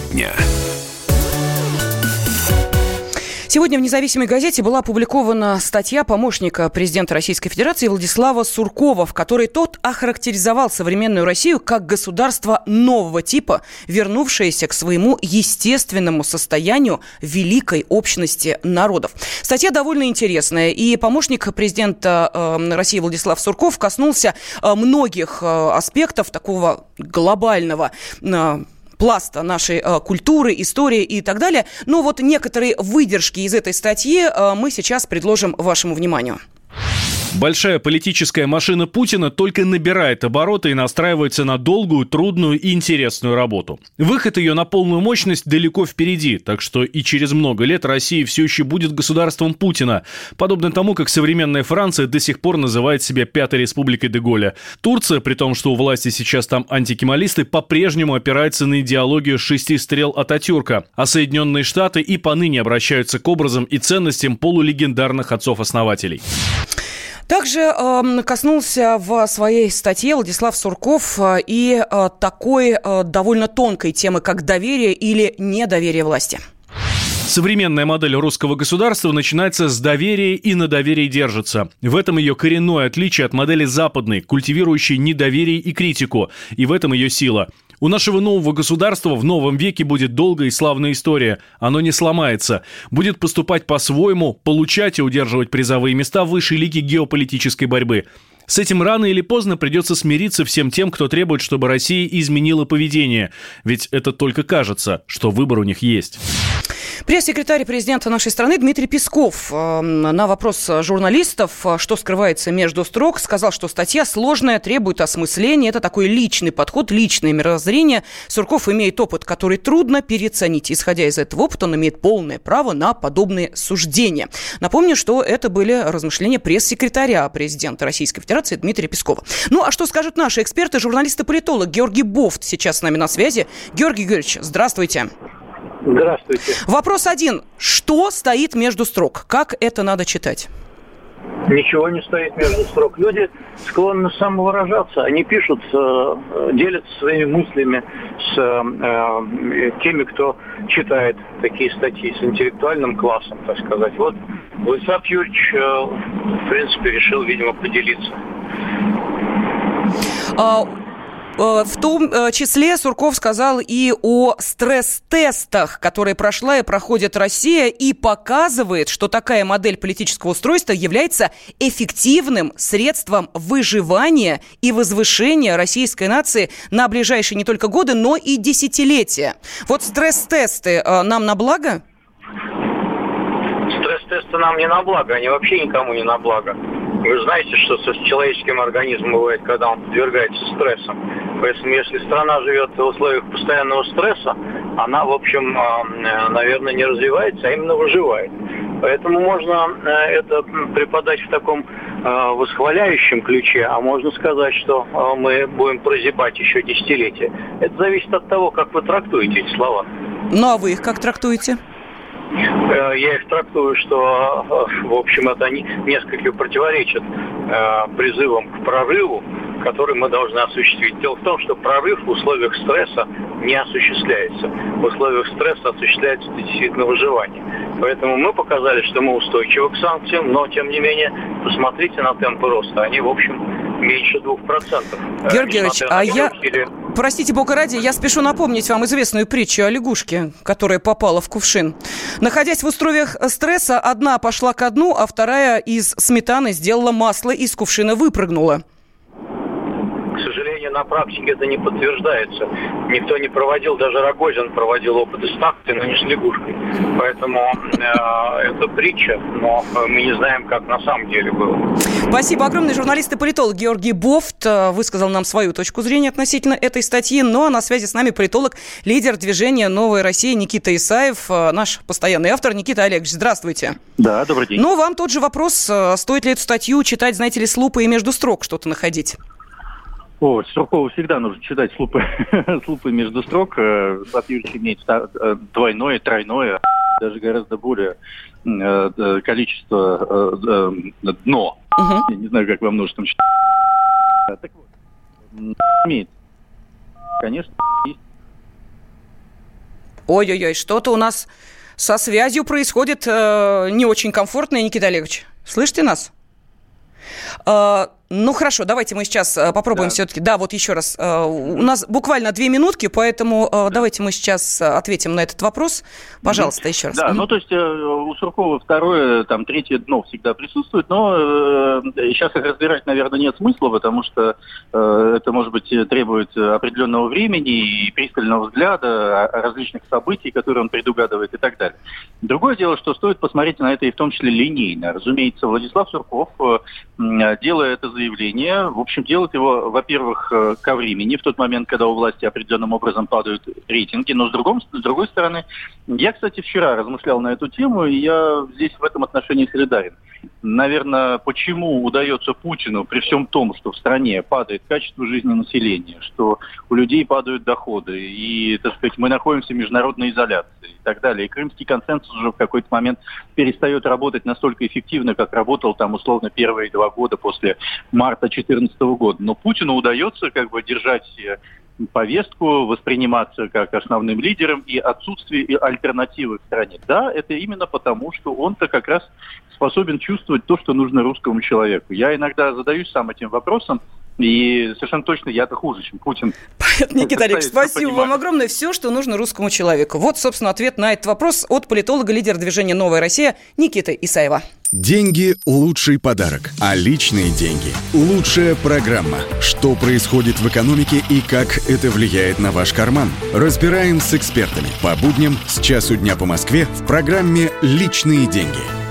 Дня. Сегодня в независимой газете была опубликована статья помощника президента Российской Федерации Владислава Суркова, в которой тот охарактеризовал современную Россию как государство нового типа, вернувшееся к своему естественному состоянию великой общности народов. Статья довольно интересная, и помощник президента э, России Владислав Сурков коснулся э, многих э, аспектов такого глобального пласта нашей э, культуры, истории и так далее. Но вот некоторые выдержки из этой статьи э, мы сейчас предложим вашему вниманию. Большая политическая машина Путина только набирает обороты и настраивается на долгую, трудную и интересную работу. Выход ее на полную мощность далеко впереди, так что и через много лет Россия все еще будет государством Путина, подобно тому, как современная Франция до сих пор называет себя Пятой Республикой Деголя. Турция, при том, что у власти сейчас там антикемалисты, по-прежнему опирается на идеологию шести стрел Ататюрка, а Соединенные Штаты и поныне обращаются к образам и ценностям полулегендарных отцов-основателей. Также э, коснулся в своей статье Владислав Сурков э, и э, такой э, довольно тонкой темы, как доверие или недоверие власти. Современная модель русского государства начинается с доверия и на доверии держится. В этом ее коренное отличие от модели западной, культивирующей недоверие и критику, и в этом ее сила – у нашего нового государства в новом веке будет долгая и славная история. Оно не сломается. Будет поступать по-своему, получать и удерживать призовые места в высшей лиге геополитической борьбы. С этим рано или поздно придется смириться всем тем, кто требует, чтобы Россия изменила поведение. Ведь это только кажется, что выбор у них есть. Пресс-секретарь президента нашей страны Дмитрий Песков э, на вопрос журналистов, э, что скрывается между строк, сказал, что статья сложная, требует осмысления. Это такой личный подход, личное мировоззрение. Сурков имеет опыт, который трудно переоценить. Исходя из этого опыта, он имеет полное право на подобные суждения. Напомню, что это были размышления пресс-секретаря президента Российской Федерации Дмитрия Пескова. Ну, а что скажут наши эксперты, журналисты-политолог Георгий Бофт сейчас с нами на связи. Георгий Георгиевич, здравствуйте. Здравствуйте. Вопрос один. Что стоит между строк? Как это надо читать? Ничего не стоит между строк. Люди склонны самовыражаться. Они пишут, э, делятся своими мыслями с э, теми, кто читает такие статьи, с интеллектуальным классом, так сказать. Вот Владислав Юрьевич, э, в принципе, решил, видимо, поделиться. Э, в том э, числе Сурков сказал и о стресс-тестах, которые прошла и проходит Россия, и показывает, что такая модель политического устройства является эффективным средством выживания и возвышения российской нации на ближайшие не только годы, но и десятилетия. Вот стресс-тесты э, нам на благо? Стресс-тесты нам не на благо, они вообще никому не на благо. Вы знаете, что с человеческим организмом бывает, когда он подвергается стрессам. Поэтому если страна живет в условиях постоянного стресса, она, в общем, а, э, наверное, не развивается, а именно выживает. Поэтому можно э, это преподать в таком э, восхваляющем ключе, а можно сказать, что мы будем прозябать еще десятилетия. Это зависит от того, как вы трактуете эти слова. Ну а вы их как трактуете? Э, я их трактую, что, в общем, это несколько противоречит э, призывам к прорыву, который мы должны осуществить. Дело в том, что прорыв в условиях стресса не осуществляется. В условиях стресса осуществляется действительно выживание. Поэтому мы показали, что мы устойчивы к санкциям, но, тем не менее, посмотрите на темпы роста. Они, в общем, меньше 2%. Георгий Георгиевич, а я... Простите, бога ради, я спешу напомнить вам известную притчу о лягушке, которая попала в кувшин. Находясь в условиях стресса, одна пошла ко дну, а вторая из сметаны сделала масло и из кувшина выпрыгнула на практике это не подтверждается. Никто не проводил, даже Рогозин проводил опыты с тактой, но не с лягушкой. Поэтому э, это притча, но мы не знаем, как на самом деле было. Спасибо огромное. Журналист и политолог Георгий Бофт э, высказал нам свою точку зрения относительно этой статьи. Ну а на связи с нами политолог, лидер движения «Новая Россия» Никита Исаев, э, наш постоянный автор. Никита Олегович, здравствуйте. Да, добрый день. Ну, вам тот же вопрос, э, стоит ли эту статью читать, знаете ли, с лупой и между строк что-то находить? О, Суркову всегда нужно читать с лупы, с лупы между строк. Влад Юрьевич имеет э, двойное, тройное, даже гораздо более э, э, количество дно. Угу. Я не знаю, как во множественном считать. Так вот, имеет. Конечно, есть. Ой-ой-ой, что-то у нас со связью происходит э, не очень комфортно, Никита Олегович. Слышите нас? Э, ну хорошо, давайте мы сейчас э, попробуем да. все-таки. Да, вот еще раз. Э, у нас буквально две минутки, поэтому да. давайте мы сейчас ответим на этот вопрос. Пожалуйста, да. еще раз. Да, ну то есть у Суркова второе, там третье дно всегда присутствует, но сейчас их разбирать, наверное, нет смысла, потому что это, может быть, требует определенного времени и пристального взгляда различных событий, которые он предугадывает и так далее. Другое дело, что стоит посмотреть на это и в том числе линейно. Разумеется, Владислав Сурков, делая это заявление. В общем, делать его, во-первых, э, ко времени, в тот момент, когда у власти определенным образом падают рейтинги. Но с, другом, с другой стороны, я, кстати, вчера размышлял на эту тему, и я здесь в этом отношении солидарен. Наверное, почему удается Путину, при всем том, что в стране падает качество жизни населения, что у людей падают доходы, и, так сказать, мы находимся в международной изоляции и так далее. И крымский консенсус уже в какой-то момент перестает работать настолько эффективно, как работал там условно первые два года после марта 2014 года. Но Путину удается как бы держать повестку, восприниматься как основным лидером и отсутствие альтернативы в стране. Да, это именно потому, что он-то как раз способен чувствовать то, что нужно русскому человеку. Я иногда задаюсь сам этим вопросом, и совершенно точно я-то хуже, чем Путин. Никита Олегович, спасибо вам огромное. Все, что нужно русскому человеку. Вот, собственно, ответ на этот вопрос от политолога, лидера движения «Новая Россия» Никиты Исаева. Деньги – лучший подарок, а личные деньги – лучшая программа. Что происходит в экономике и как это влияет на ваш карман? Разбираем с экспертами по будням с часу дня по Москве в программе «Личные деньги».